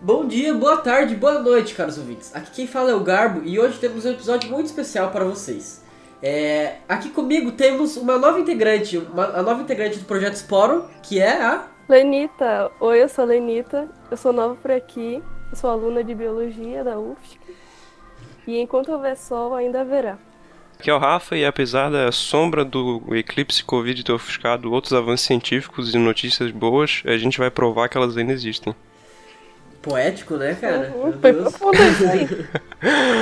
Bom dia, boa tarde, boa noite, caros ouvintes. Aqui quem fala é o Garbo e hoje temos um episódio muito especial para vocês. É, aqui comigo temos uma nova integrante, uma, a nova integrante do projeto Sporo, que é a Lenita. Oi, eu sou a Lenita, eu sou nova por aqui, eu sou aluna de biologia da UFSC. E enquanto houver sol, ainda haverá. Aqui é o Rafa e apesar da sombra do eclipse Covid ter ofuscado outros avanços científicos e notícias boas, a gente vai provar que elas ainda existem. Poético, né, cara? Uhum, foi profundo assim.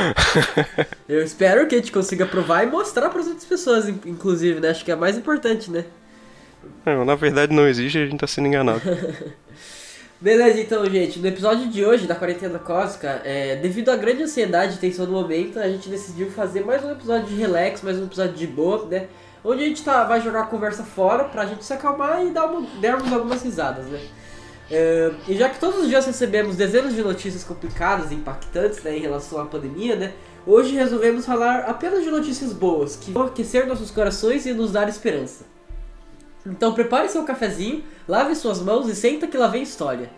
Eu espero que a gente consiga provar e mostrar para as outras pessoas, inclusive, né? Acho que é mais importante, né? Não, na verdade não existe e a gente tá sendo enganado. Beleza, então, gente, no episódio de hoje da Quarentena Cósmica, é, devido à grande ansiedade e tensão do momento, a gente decidiu fazer mais um episódio de relax, mais um episódio de boa, né? Onde a gente tá, vai jogar a conversa fora pra gente se acalmar e dar uma, algumas risadas, né? É, e já que todos os dias recebemos dezenas de notícias complicadas e impactantes né, em relação à pandemia, né? Hoje resolvemos falar apenas de notícias boas, que vão aquecer nossos corações e nos dar esperança. Então prepare seu cafezinho, lave suas mãos e senta que lá vem história.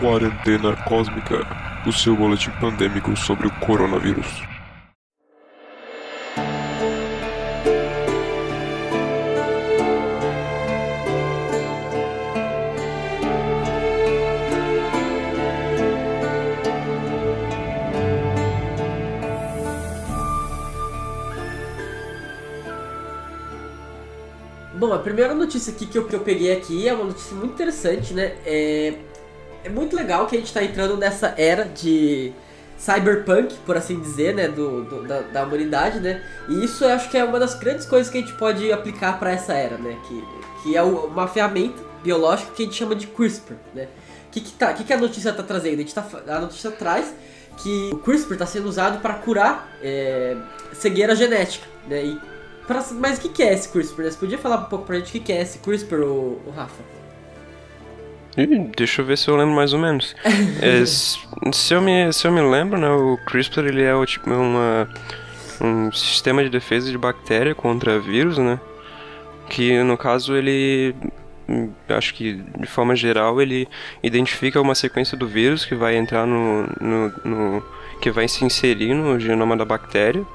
Quarentena Cósmica, o seu boletim pandêmico sobre o coronavírus. Bom, a primeira notícia aqui que eu, peguei aqui é uma notícia muito interessante, né? É, é muito legal que a gente está entrando nessa era de cyberpunk, por assim dizer, né, do, do da, da, humanidade, né? E isso eu acho que é uma das grandes coisas que a gente pode aplicar para essa era, né? Que, que é uma ferramenta biológica que a gente chama de CRISPR, né? O que, que, tá, que, que a notícia está trazendo? A, gente tá, a notícia traz que o CRISPR está sendo usado para curar é, cegueira genética, né? E Pra, mas o que, que é esse CRISPR? Você podia falar um pouco pra gente o que, que é esse CRISPR, o, o Rafa? deixa eu ver se eu lembro mais ou menos. é, se, eu me, se eu me lembro, né, o CRISPR ele é o, tipo, uma, um sistema de defesa de bactéria contra vírus, né? Que no caso ele acho que de forma geral ele identifica uma sequência do vírus que vai entrar no, no, no, que vai se inserir no genoma da bactéria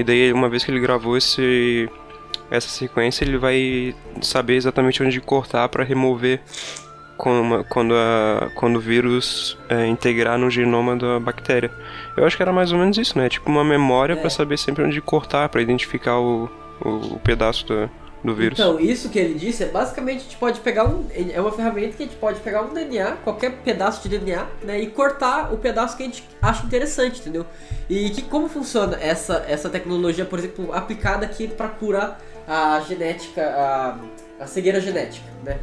e daí, uma vez que ele gravou esse, essa sequência, ele vai saber exatamente onde cortar para remover quando, quando, a, quando o vírus é, integrar no genoma da bactéria. Eu acho que era mais ou menos isso, né? Tipo uma memória é. para saber sempre onde cortar, para identificar o, o, o pedaço da, do vírus. Então, isso que ele disse é basicamente a gente pode pegar um. É uma ferramenta que a gente pode pegar um DNA, qualquer pedaço de DNA, né? E cortar o pedaço que a gente acha interessante, entendeu? E que como funciona essa, essa tecnologia, por exemplo, aplicada aqui para curar a genética, a, a cegueira genética, né?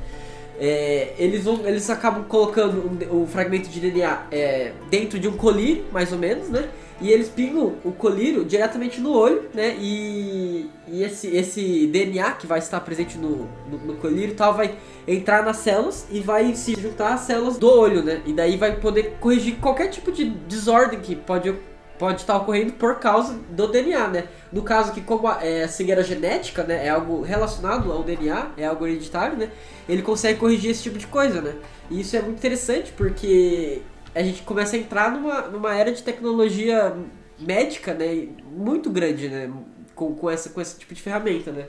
É, eles, vão, eles acabam colocando o um, fragmento de DNA é, dentro de um colírio, mais ou menos, né? E eles pingam o colírio diretamente no olho, né? E, e esse, esse DNA que vai estar presente no, no, no colírio tal vai entrar nas células e vai se juntar às células do olho, né? E daí vai poder corrigir qualquer tipo de desordem que pode pode estar ocorrendo por causa do DNA, né? No caso que como a, é, a cegueira genética, né, é algo relacionado ao DNA, é algo hereditário, né? Ele consegue corrigir esse tipo de coisa, né? E isso é muito interessante porque a gente começa a entrar numa, numa era de tecnologia médica, né? Muito grande, né? Com, com, essa, com esse tipo de ferramenta, né?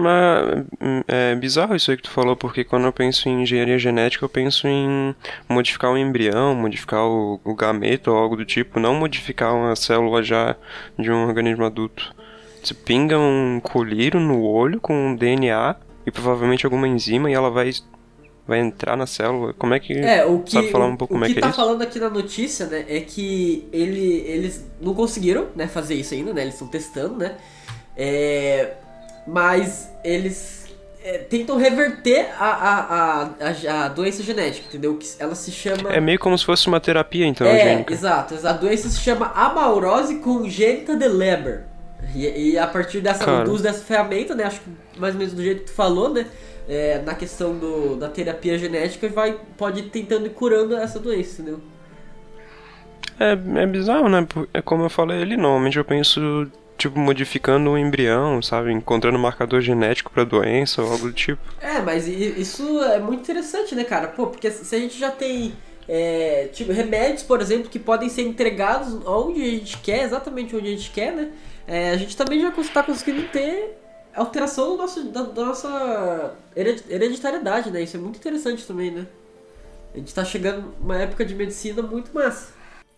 Mas é bizarro isso aí que tu falou, porque quando eu penso em engenharia genética, eu penso em modificar o embrião, modificar o, o gameto ou algo do tipo, não modificar uma célula já de um organismo adulto. Você pinga um colírio no olho com DNA e provavelmente alguma enzima e ela vai vai entrar na célula. Como é que é, o que sabe falar um pouco o como que é que tá é falando aqui na notícia, né, é que ele, eles não conseguiram, né, fazer isso ainda, né? Eles estão testando, né? É, mas eles é, tentam reverter a, a, a, a, doença genética, entendeu? Que ela se chama. É meio como se fosse uma terapia, então, É, gênica. exato, A doença se chama amaurose congênita de Leber. E, e a partir dessa, Cara. do uso dessa ferramenta, né? Acho que mais ou menos do jeito que tu falou, né? É, na questão do, da terapia genética, vai, pode ir tentando ir curando essa doença, entendeu? É, é bizarro, né? É como eu falei ali, normalmente eu penso tipo, modificando um embrião, sabe? Encontrando um marcador genético pra doença ou algo do tipo. É, mas isso é muito interessante, né, cara? Pô, porque se a gente já tem, é, tipo, remédios, por exemplo, que podem ser entregados onde a gente quer, exatamente onde a gente quer, né? É, a gente também já está conseguindo ter alteração do nosso, da, da nossa hered- hereditariedade, né? Isso é muito interessante também, né? A gente tá chegando numa época de medicina muito massa.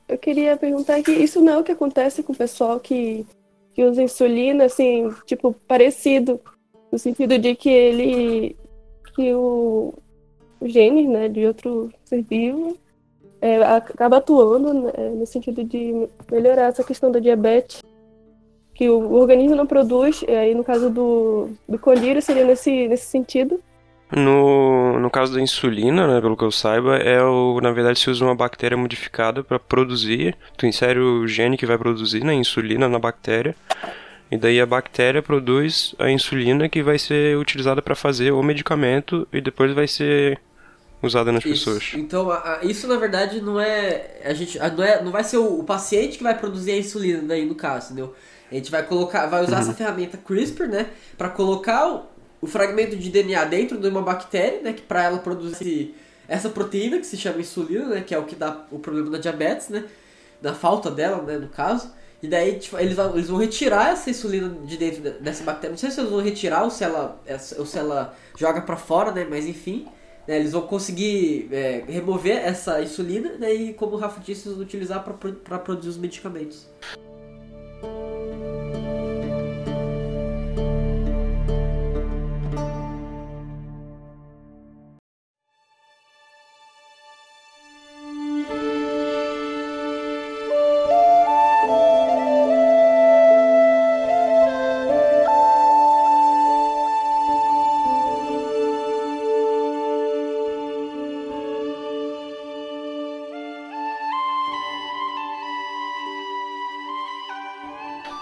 Eu queria perguntar que isso não é o que acontece com o pessoal que, que usa insulina, assim, tipo, parecido. No sentido de que ele. que o, o gene, né, de outro ser vivo é, acaba atuando né, no sentido de melhorar essa questão da diabetes. Que o, organismo não produz, e aí no caso do, do colírio seria nesse, nesse sentido. No, no caso da insulina, né, pelo que eu saiba, é o, na verdade se usa uma bactéria modificada para produzir. Tu insere o gene que vai produzir né, insulina na bactéria. E daí a bactéria produz a insulina que vai ser utilizada para fazer o medicamento e depois vai ser usada nas Isso. pessoas. Então, a- a- isso na verdade não é. A gente, a- não, é não vai ser o, o paciente que vai produzir a insulina daí no caso, entendeu? A gente vai colocar, vai usar essa ferramenta CRISPR, né, para colocar o, fragmento de DNA dentro de uma bactéria, né, que para ela produzir essa proteína que se chama insulina, né, que é o que dá o problema da diabetes, né, da falta dela, né, no caso. E daí tipo, eles, vão, eles vão retirar essa insulina de dentro de- dessa bactéria. Não sei se eles vão retirar ou se ela, ou se ela joga para fora, né, mas enfim. né, eles vão conseguir é, remover essa insulina né, e, como o Rafa disse, eles vão utilizar para produzir os medicamentos.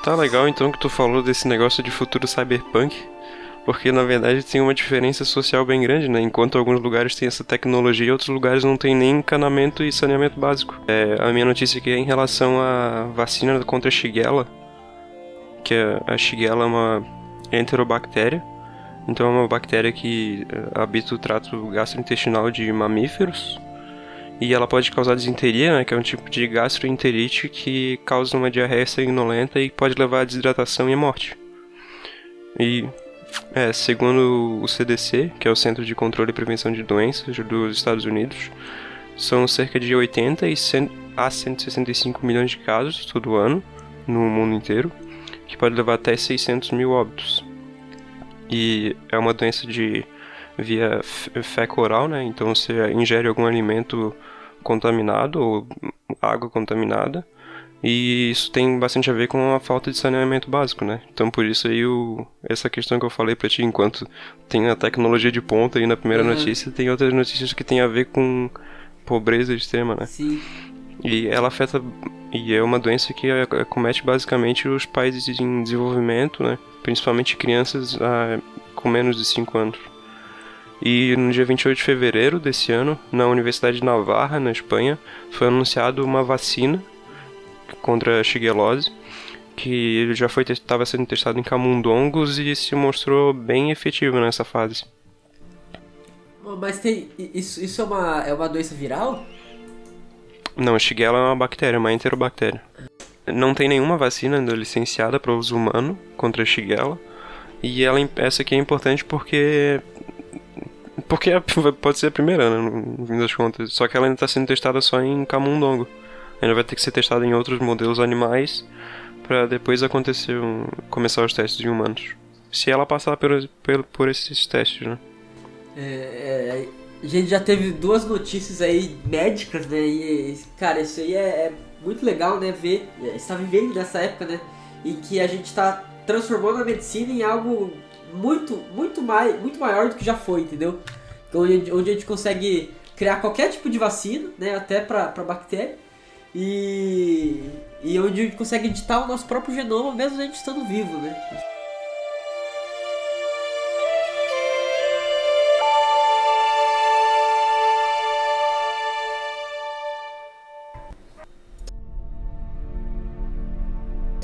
Tá legal então que tu falou desse negócio de futuro cyberpunk, porque na verdade tem uma diferença social bem grande, né? Enquanto alguns lugares têm essa tecnologia, outros lugares não tem nem encanamento e saneamento básico. É, a minha notícia aqui é em relação à vacina contra a Shigella, que é, a Shigella é uma enterobactéria, então é uma bactéria que é, habita o trato gastrointestinal de mamíferos. E ela pode causar desinteria, né, que é um tipo de gastroenterite que causa uma diarreia sanguinolenta e pode levar à desidratação e à morte. E, é, segundo o CDC, que é o Centro de Controle e Prevenção de Doenças dos Estados Unidos, são cerca de 80 e 100 a 165 milhões de casos todo ano no mundo inteiro, que pode levar até 600 mil óbitos. E é uma doença de via f- fecal-oral, né? Então você ingere algum alimento contaminado ou água contaminada e isso tem bastante a ver com a falta de saneamento básico, né? Então por isso aí o, essa questão que eu falei pra ti, enquanto tem a tecnologia de ponta aí na primeira Uhum. notícia, tem outras notícias que tem a ver com pobreza extrema, né? Sim. E ela afeta e é uma doença que é, comete basicamente os países em desenvolvimento, né? Principalmente crianças ah, com menos de 5 anos. E no dia 28 de fevereiro desse ano, na Universidade de Navarra, na Espanha, foi anunciado uma vacina contra a shigellose, que já foi estava sendo testado em camundongos e se mostrou bem efetivo nessa fase. Mas tem. Isso, isso é, uma, é uma doença viral? Não, a Shigella é uma bactéria, uma enterobactéria. Não tem nenhuma vacina ainda licenciada para uso humano contra a Shigella. E ela, essa aqui é importante porque. Porque é- pode ser a primeira, né? No fim das contas. Só que ela ainda está sendo testada só em camundongo. Ainda vai ter que ser testada em outros modelos animais para depois acontecer um, começar os testes em humanos. Se ela passar por, por, por esses testes, né? É, é, a gente já teve duas notícias aí médicas, né? E, cara, isso aí é, é muito legal, né? Ver, é, estar vivendo nessa época, né? Em que a gente está transformando a medicina em algo muito, muito, mais, muito maior do que já foi, entendeu? Onde, onde a gente consegue criar qualquer tipo de vacina, né? Até para bactéria. E, e onde a gente consegue editar o nosso próprio genoma, mesmo a gente estando vivo, né?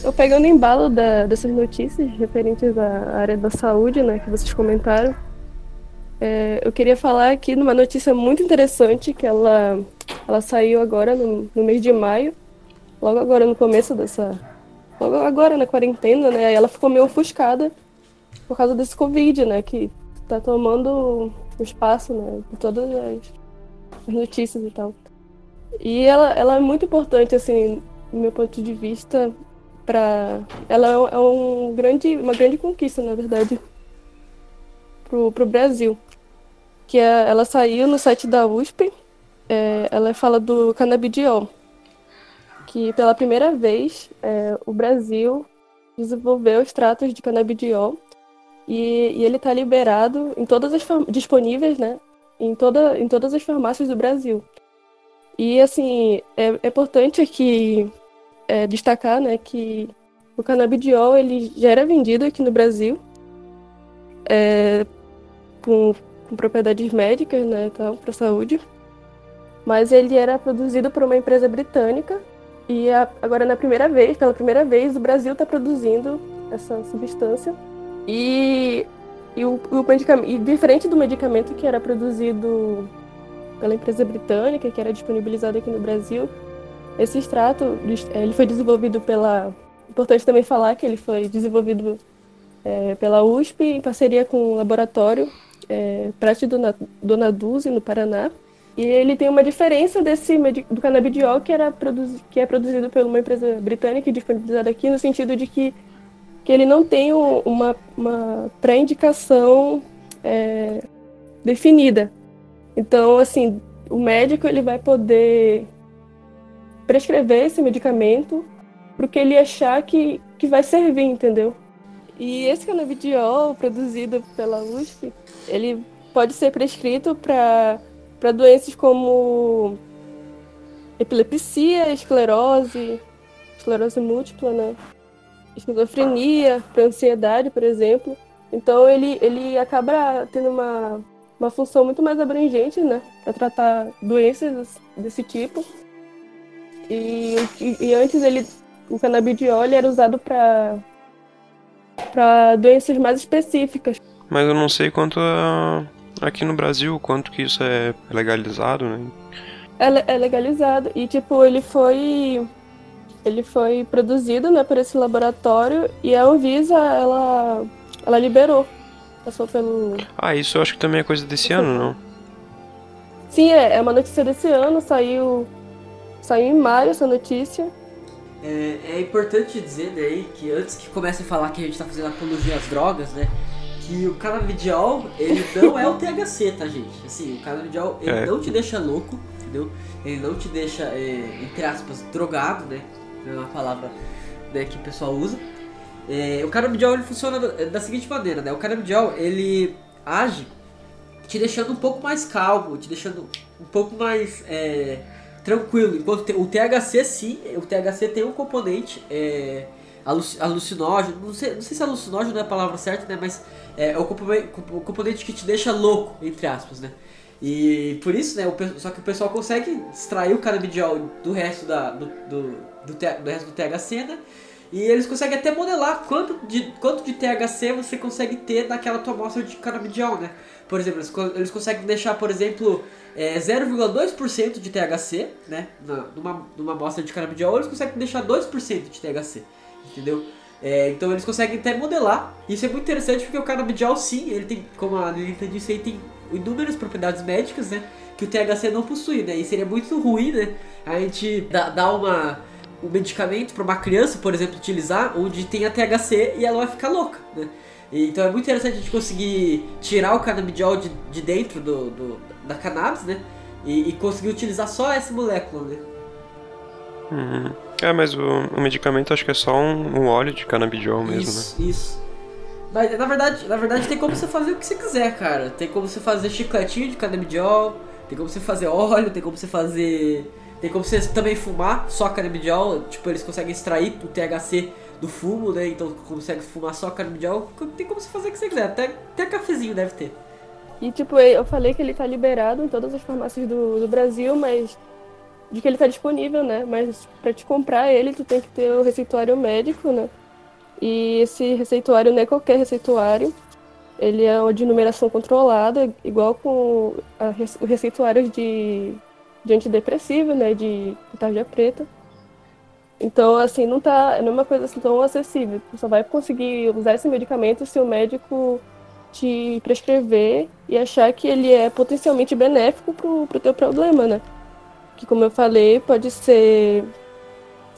Eu pegando embalo da, dessas notícias referentes à área da saúde, né, que vocês comentaram, é, eu queria falar aqui numa notícia muito interessante que ela, ela saiu agora no, no mês de maio, logo agora no começo dessa. Logo agora na quarentena, né? Ela ficou meio ofuscada por causa desse Covid, né? Que tá tomando o espaço, né? De todas as, as notícias e tal. E ela, ela é muito importante, assim, do meu ponto de vista, para ela é um grande, uma grande conquista, na verdade, pro, pro Brasil. Que é, ela saiu no site da USP, é, ela fala do canabidiol, que pela primeira vez é, o Brasil desenvolveu extratos de canabidiol e, e ele está liberado em todas as disponíveis, né, em, toda, em todas as farmácias do Brasil. E assim é, é importante aqui é, destacar, né, que o canabidiol ele já era vendido aqui no Brasil é, com, com, propriedades médicas, né, para saúde, mas ele era produzido por uma empresa britânica e a, agora na primeira vez, pela primeira vez, o Brasil está produzindo essa substância. E, e o, o e diferente do medicamento que era produzido pela empresa britânica, que era disponibilizado aqui no Brasil, esse extrato ele foi desenvolvido pela importante também falar que ele foi desenvolvido é, pela USP em parceria com o laboratório é, Prate Dona Dulce, no Paraná. E ele tem uma diferença desse do canabidiol que, era que é produzido por uma empresa britânica e disponibilizado aqui, no sentido de que, que ele não tem uma, uma pré-indicação é, definida. Então, assim, o médico ele vai poder prescrever esse medicamento para o que ele achar que, que vai servir, entendeu? E esse canabidiol produzido pela USP, ele pode ser prescrito para doenças como epilepsia, esclerose, esclerose múltipla, né? Esquizofrenia, para ansiedade, por exemplo. Então ele, ele acaba tendo uma, uma função muito mais abrangente, né? Para tratar doenças desse tipo. E, e, e antes ele, o canabidiol era usado para para doenças mais específicas. Mas eu não sei quanto a, aqui no Brasil, quanto que isso é legalizado, né? É, é legalizado. E tipo, ele foi. Ele foi produzido né, por esse laboratório e a Anvisa, ela, ela liberou. Passou pelo. Ah, isso eu acho que também é coisa desse ano, não? Sim, é, é uma notícia desse ano, saiu. Saiu em maio essa notícia. É, é importante dizer né, que antes que comece a falar que a gente tá fazendo apologia às drogas, né? Que o canabidiol, ele não é o THC, tá, gente? Assim, o canabidiol, ele é. não te deixa louco, entendeu? Ele não te deixa, é, entre aspas, drogado, né? É uma palavra né, que o pessoal usa. É, o canabidiol, ele funciona da, da seguinte maneira, né? O canabidiol, ele age te deixando um pouco mais calmo, te deixando um pouco mais é, tranquilo. Enquanto o THC sim, o THC tem um componente é, alucinógeno, não sei, não sei se alucinógeno é a palavra certa, né? Mas é, é o, componente, o componente que te deixa louco, entre aspas, né? E por isso, né? O, só que o pessoal consegue extrair o canabidiol do resto, da, do, do, do, do resto do THC, né? E eles conseguem até modelar quanto de, quanto de THC você consegue ter naquela tua amostra de canabidiol, né? Por exemplo, eles, eles conseguem deixar, por exemplo, é, 0,2% de THC, né? numa, numa amostra de canabidiol, eles conseguem deixar 2% de THC, entendeu? É, então eles conseguem até modelar. Isso é muito interessante porque o canabidiol, sim, ele tem, como a Lilita disse, ele tem inúmeras propriedades médicas, né? Que o THC não possui, né? E seria muito ruim, né? A gente dar uma um medicamento para uma criança, por exemplo, utilizar, onde tem a THC e ela vai ficar louca, né? Então é muito interessante a gente conseguir tirar o canabidiol de, de dentro do, do da cannabis, né? E, e, conseguir utilizar só essa molécula, né? Uhum. É, mas o, o, medicamento acho que é só um, um óleo de canabidiol mesmo, isso, né? Isso, Mas na verdade, na verdade tem como você fazer o que você quiser, cara. Tem como você fazer chicletinho de canabidiol, tem como você fazer óleo, tem como você fazer tem como você também fumar só canabidiol, tipo, eles conseguem extrair o THC do fumo, né? Então consegue fumar só canabidiol. Tem como você fazer o que você quiser, até, até cafezinho deve ter. E tipo, eu falei que ele tá liberado em todas as farmácias do, do Brasil, mas de que ele está disponível, né? Mas para te comprar ele, tu tem que ter o receituário médico, né? E esse receituário não é qualquer receituário. Ele é de numeração controlada, igual com a, o receituário de, de antidepressivo, né? De tarja preta. Então, assim, não tá, não é uma coisa assim tão acessível. Tu só vai conseguir usar esse medicamento se o médico te prescrever e achar que ele é potencialmente benéfico pro, pro teu problema, né? Que, como eu falei, pode ser...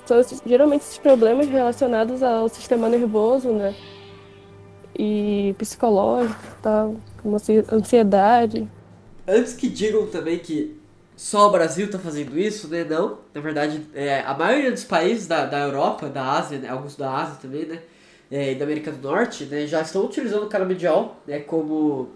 São geralmente esses problemas relacionados ao sistema nervoso, né? E psicológico tal, como ansiedade. Antes que digam também que só o Brasil tá fazendo isso, né? Não. Na verdade, é, a maioria dos países da, da Europa, da Ásia, né? alguns da Ásia também, né? É, e da América do Norte, né? Já estão utilizando o canabidiol, né? Como,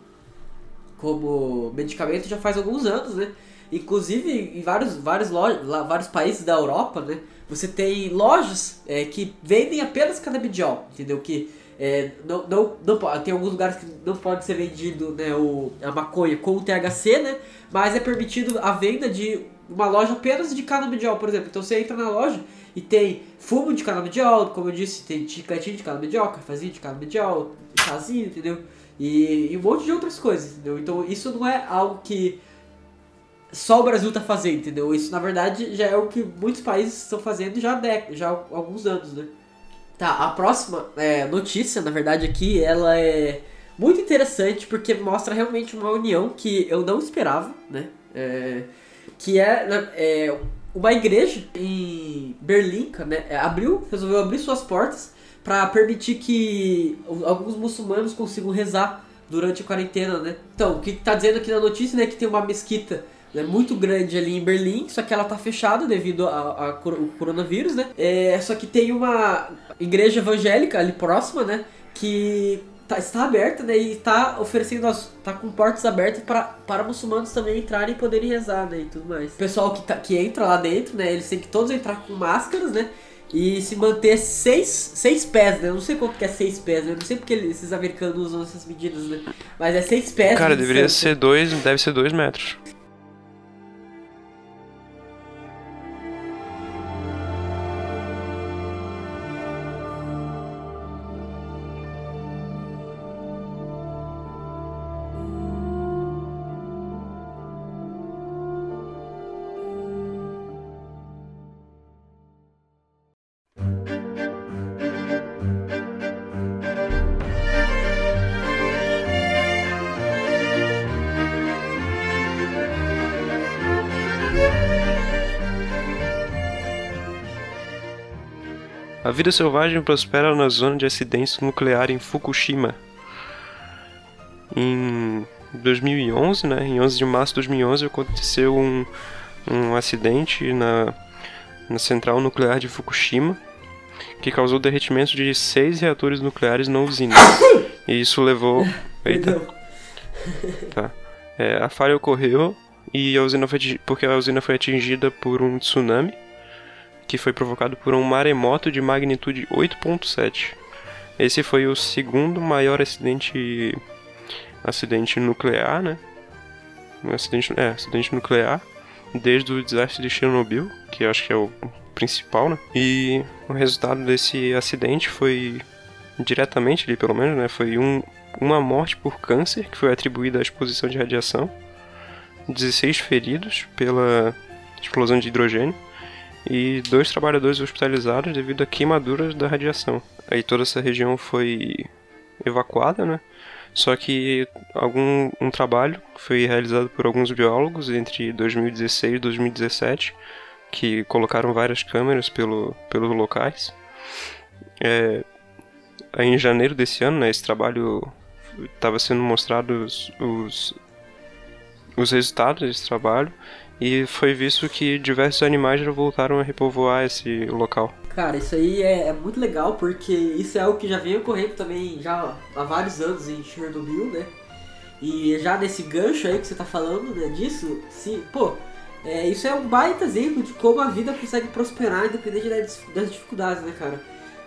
como medicamento já faz alguns anos, né? Inclusive, em vários, vários, lojas, vários países da Europa, né? Você tem lojas é, que vendem apenas canabidiol, entendeu? Que é, não, não, não, tem alguns lugares que não pode ser vendido né, o, a maconha com o THC, né? Mas é permitido a venda de uma loja apenas de canabidiol, por exemplo. Então você entra na loja e tem fumo de canabidiol, como eu disse, tem chicletinho de canabidiol, cafezinho de canabidiol, chazinho, entendeu? E, e um monte de outras coisas, entendeu? Então isso não é algo que só o Brasil está fazendo, entendeu? Isso na verdade já é o que muitos países estão fazendo já há, já há alguns anos, né? Tá, a próxima é, notícia, na verdade, aqui, ela é muito interessante porque mostra realmente uma união que eu não esperava, né? É, que é, é, uma igreja em Berlim, né? É, abriu, resolveu abrir suas portas para permitir que alguns muçulmanos consigam rezar durante a quarentena, né? Então, o que está dizendo aqui na notícia, né, que tem uma mesquita é muito grande ali em Berlim, só que ela tá fechada devido ao coronavírus, né? É, só que tem uma igreja evangélica ali próxima, né? Que tá, está aberta, né? E está oferecendo, as, tá com portas abertas para, para muçulmanos também entrarem e poderem rezar, né? E tudo mais. O pessoal que, tá, que entra lá dentro, né? Eles têm que todos entrar com máscaras, né? E se manter seis, seis pés, né? Eu não sei quanto que é seis pés, né? Eu não sei porque esses americanos usam essas medidas, né? Mas é seis pés. Cara, deveria ser dois, deve ser dois metros. A vida selvagem prospera na zona de acidente nuclear em Fukushima. Em 2011, né, em 11 de março de 2011, aconteceu um, um acidente na, na central nuclear de Fukushima que causou derretimento de seis reatores nucleares na usina. E isso levou. Eita. Tá. É, a falha ocorreu e a usina foi porque a usina foi atingida por um tsunami que foi provocado por um maremoto de magnitude 8.7. Esse foi o segundo maior acidente acidente nuclear, né? Acidente, é, acidente nuclear desde o desastre de Chernobyl, que acho que é o principal, né? E o resultado desse acidente foi diretamente ali, pelo menos, né? Foi um, uma morte por câncer que foi atribuída à exposição de radiação, 16 feridos pela explosão de hidrogênio e dois trabalhadores hospitalizados devido a queimaduras da radiação. Aí toda essa região foi evacuada, né? Só que algum um trabalho foi realizado por alguns biólogos entre 2016 e 2017 que colocaram várias câmeras pelo, pelos locais. É, em janeiro desse ano, né, esse trabalho estava sendo mostrados os, os resultados desse trabalho e foi visto que diversos animais já voltaram a repovoar esse local. Cara, isso aí é, é, muito legal porque isso é algo que já vem ocorrendo também já há vários anos em Chernobyl, né? E já nesse gancho aí que você tá falando, né, disso, sim, pô, é, isso é um baita exemplo de como a vida consegue prosperar independente das dificuldades, né, cara?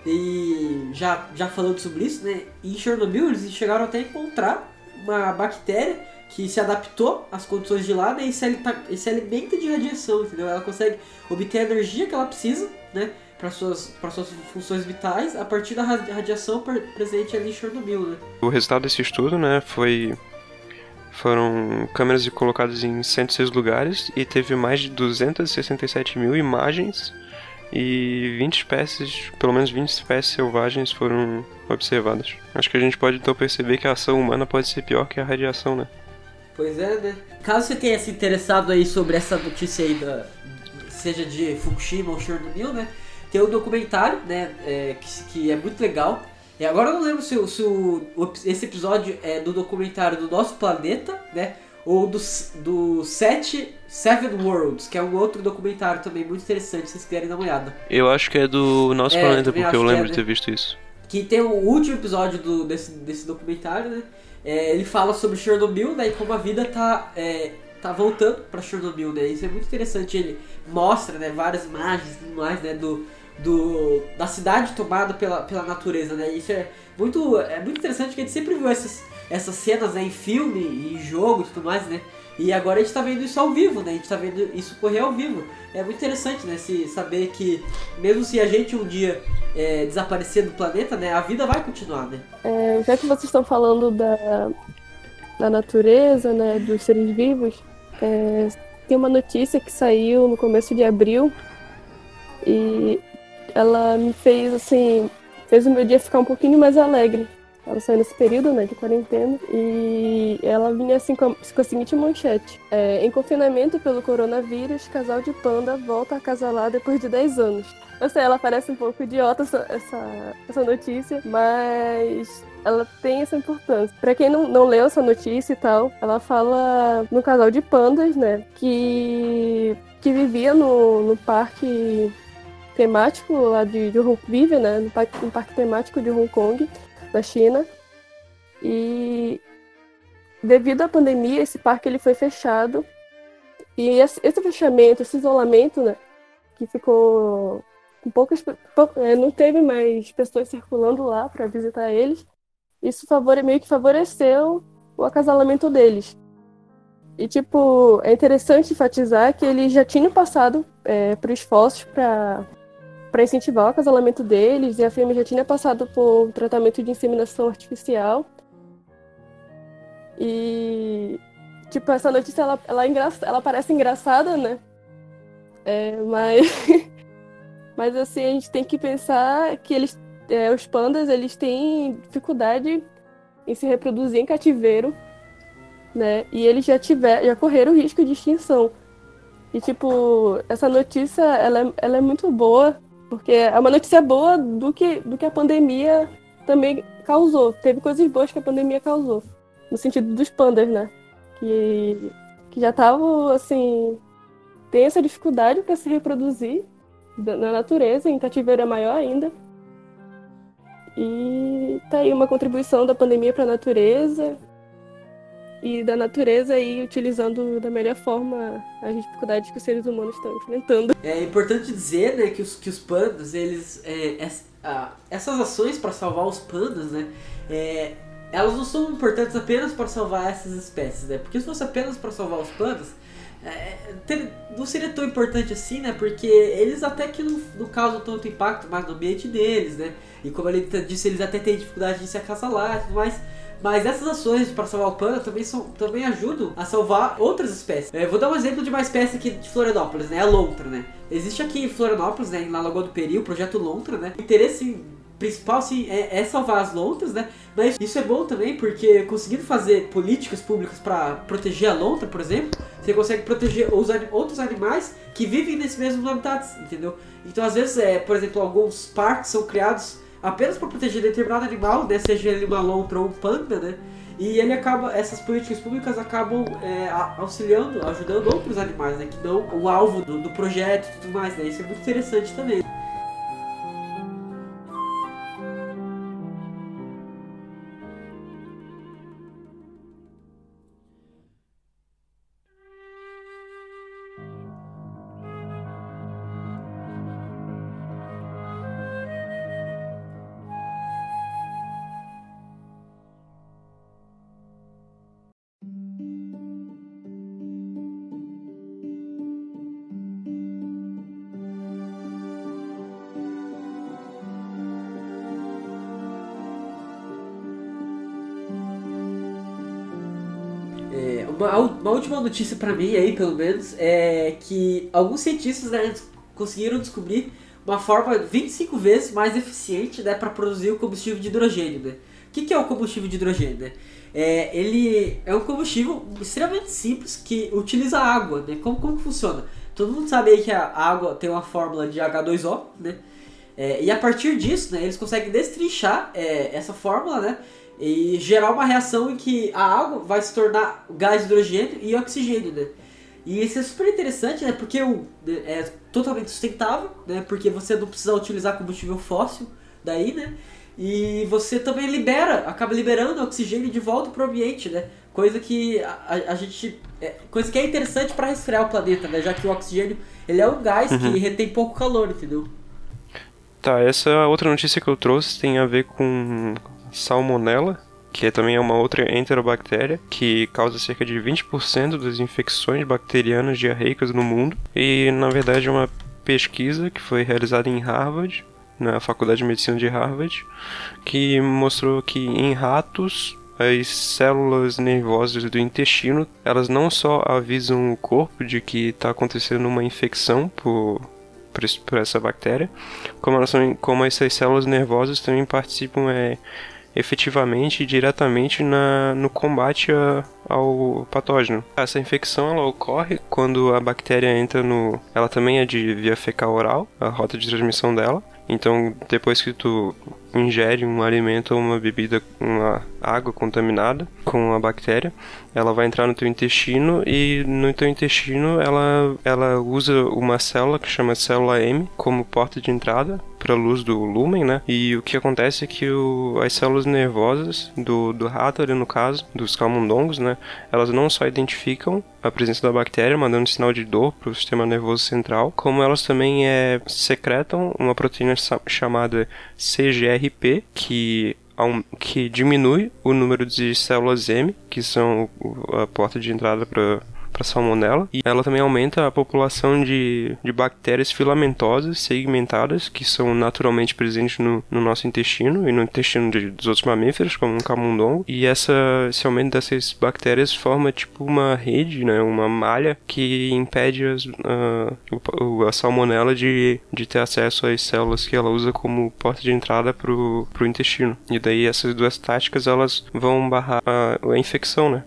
E já, já falando sobre isso, né, em Chernobyl eles chegaram até a encontrar uma bactéria que se adaptou às condições de lá né, e, se e se alimenta de radiação, entendeu? Ela consegue obter a energia que ela precisa, né? Para suas, para suas funções vitais a partir da radi- radiação pre- presente ali em Chernobyl, né? O resultado desse estudo, né, foi foram câmeras colocadas em 106 lugares e teve mais de 267 mil imagens e 20 espécies, pelo menos 20 espécies selvagens foram observadas. Acho que a gente pode então perceber que a ação humana pode ser pior que a radiação, né? Pois é, né? Caso você tenha se interessado aí sobre essa notícia aí da seja de Fukushima ou Chernobyl, né? Tem um documentário, né? é, que, que é muito legal. E agora eu não lembro se, se o, esse episódio é do documentário do nosso planeta, né? Ou do, do Sete Seven Worlds, que é um outro documentário também muito interessante, se vocês quiserem dar uma olhada. Eu acho que é do nosso É, planeta, porque eu que lembro é, de ter visto isso. que tem o último episódio do, desse, desse documentário, né? É, ele fala sobre Chernobyl, né? E como a vida tá, é, tá voltando pra Chernobyl, né? Isso é muito interessante. Ele mostra, né? Várias imagens e mais, né? Do, do, da cidade tomada pela, pela natureza, né? Isso é muito, é muito interessante que a gente sempre viu essas, essas cenas né, em filme em jogo e tudo mais, né? E agora a gente tá vendo isso ao vivo, né? A gente tá vendo isso correr ao vivo. É muito interessante, né? Se saber que mesmo se a gente um dia é, desaparecer do planeta, né? A vida vai continuar, né? É, já que vocês estão falando da, da natureza, né, dos seres vivos, é, tem uma notícia que saiu no começo de abril e ela me fez assim, fez o meu dia ficar um pouquinho mais alegre. Ela saiu nesse período, né, de quarentena, e ela vinha assim com a, com a seguinte manchete. É, em confinamento pelo coronavírus, casal de panda volta a acasalar depois de 10 anos. Eu sei, ela parece um pouco idiota essa, essa, essa notícia, mas ela tem essa importância. Pra quem não, não leu essa notícia e tal, ela fala no casal de pandas, né, que, que vivia no, no parque temático lá de, de Hong né, no parque, no parque temático de Hong Kong, na China. E devido à pandemia, esse parque ele foi fechado. E esse, fechamento, esse isolamento, né, que ficou com poucas, é, não teve mais pessoas circulando lá para visitar eles. Isso favore, meio que favoreceu o acasalamento deles. E, tipo, é interessante enfatizar que eles já tinham passado é, por esforços para para incentivar o acasalamento deles, e a fêmea já tinha passado por tratamento de inseminação artificial. E, tipo, essa notícia, ela, ela, é engraça- ela parece engraçada, né? É, mas, mas, assim, a gente tem que pensar que eles, é, os pandas, eles têm dificuldade em se reproduzir em cativeiro, né? E eles já, tiver, já correram o risco de extinção. E, tipo, essa notícia, ela, é- ela é muito boa, porque é uma notícia boa do que, do que a pandemia também causou. Teve coisas boas que a pandemia causou. No sentido dos pandas, né? Que, que já estavam, assim, tem essa dificuldade para se reproduzir na natureza, em cativeiro é maior ainda. E tá aí uma contribuição da pandemia para a natureza e da natureza aí utilizando da melhor forma as dificuldades que os seres humanos estão enfrentando. É importante dizer, né, que os, que os pandas, eles. é, ah, essas ações para salvar os pandas, né, é, elas não são importantes apenas para salvar essas espécies, né? Porque se fosse apenas para salvar os pandas, é, ter- não seria tão importante assim, né? Porque eles até que não, não causam tanto impacto mais no ambiente deles, né? E como ele disse, eles até têm dificuldade de se acasalar e tudo mais. Mas essas ações para salvar o panda também, são, também ajudam a salvar outras espécies. É, vou dar um exemplo de uma espécie aqui de Florianópolis, né? A lontra, né? Existe aqui em Florianópolis, né? Na Lagoa do Peri, o projeto Lontra, né? O interesse principal, assim, é, é salvar as lontras, né? Mas isso é bom também porque conseguindo fazer políticas públicas para proteger a lontra, por exemplo, você consegue proteger os outros animais que vivem nesses mesmos habitats, entendeu? Então, às vezes, é, por exemplo, alguns parques são criados apenas para proteger determinado animal, né? Seja ele uma lontra ou um panda, né? E ele acaba, essas políticas públicas acabam é, auxiliando, ajudando outros animais, né? Que não o alvo do, do projeto e tudo mais, né? Isso é muito interessante também. Notícia para mim aí, pelo menos, é que alguns cientistas né, conseguiram descobrir uma forma 25 vezes mais eficiente né, para produzir o combustível de hidrogênio. Né? O que, que é o combustível de hidrogênio? Né? É, ele é um combustível extremamente simples que utiliza água. Né? Como, como funciona? Todo mundo sabe aí que a água tem uma fórmula de H2O, né? É, e a partir disso, né, eles conseguem destrinchar é, essa fórmula, né? E gerar uma reação em que a água vai se tornar gás hidrogênio e oxigênio, né? E isso é super interessante, né? Porque o, é totalmente sustentável, né? Porque você não precisa utilizar combustível fóssil daí, né? E você também libera, acaba liberando oxigênio de volta para o ambiente, né? Coisa que a, a gente. É, coisa que é interessante para resfriar o planeta, né? Já que o oxigênio ele é um gás uhum. que retém pouco calor, entendeu? Tá, essa outra notícia que eu trouxe tem a ver com salmonella, que é também é uma outra enterobactéria que causa cerca de 20% das infecções bacterianas diarreicas no mundo. E na verdade é uma pesquisa que foi realizada em Harvard, na Faculdade de Medicina de Harvard, que mostrou que em ratos as células nervosas do intestino, elas não só avisam o corpo de que está acontecendo uma infecção por, por, essa bactéria, como, elas são, como essas células nervosas também participam é, efetivamente e diretamente na, no combate a, ao patógeno. Essa infecção ela ocorre quando a bactéria entra no. Ela também é de via fecal oral, a rota de transmissão dela. Então, depois que tu ingere um alimento ou uma bebida, uma água contaminada com a bactéria, ela vai entrar no teu intestino e no teu intestino ela, ela usa uma célula que chama célula M como porta de entrada para a luz do lúmen, né? E o que acontece é que o, as células nervosas do, do rato, ali no caso, dos camundongos, né? Elas não só identificam a presença da bactéria, mandando sinal de dor para o sistema nervoso central, como elas também é, secretam uma proteína chamada Que que diminui o número de células M, que são a porta de entrada para para salmonela. E ela também aumenta a população de, de bactérias filamentosas segmentadas que são naturalmente presentes no, no nosso intestino e no intestino de, dos outros mamíferos como um camundongo. E essa esse aumento dessas bactérias forma tipo uma rede né? Uma malha que impede as, uh, a salmonela de, de ter acesso às células que ela usa como porta de entrada pro, pro intestino. E daí essas duas táticas elas vão barrar a, a infecção né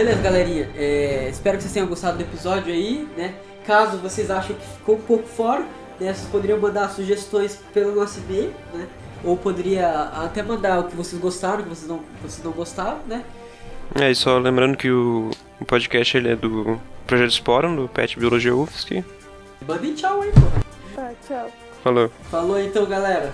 Beleza, galerinha. É, espero que vocês tenham gostado do episódio aí, né? Caso vocês achem que ficou um pouco fora, né? Vocês poderiam mandar sugestões pelo nosso e-mail, né? Ou poderia até mandar o que vocês gostaram, o que vocês não, vocês não gostaram, né? É, e só lembrando que o, o podcast ele é do Projeto Sporum, do Pet Biologia UFSC. Mandem tchau aí, pô. Tá, tchau. Falou. Falou então, galera.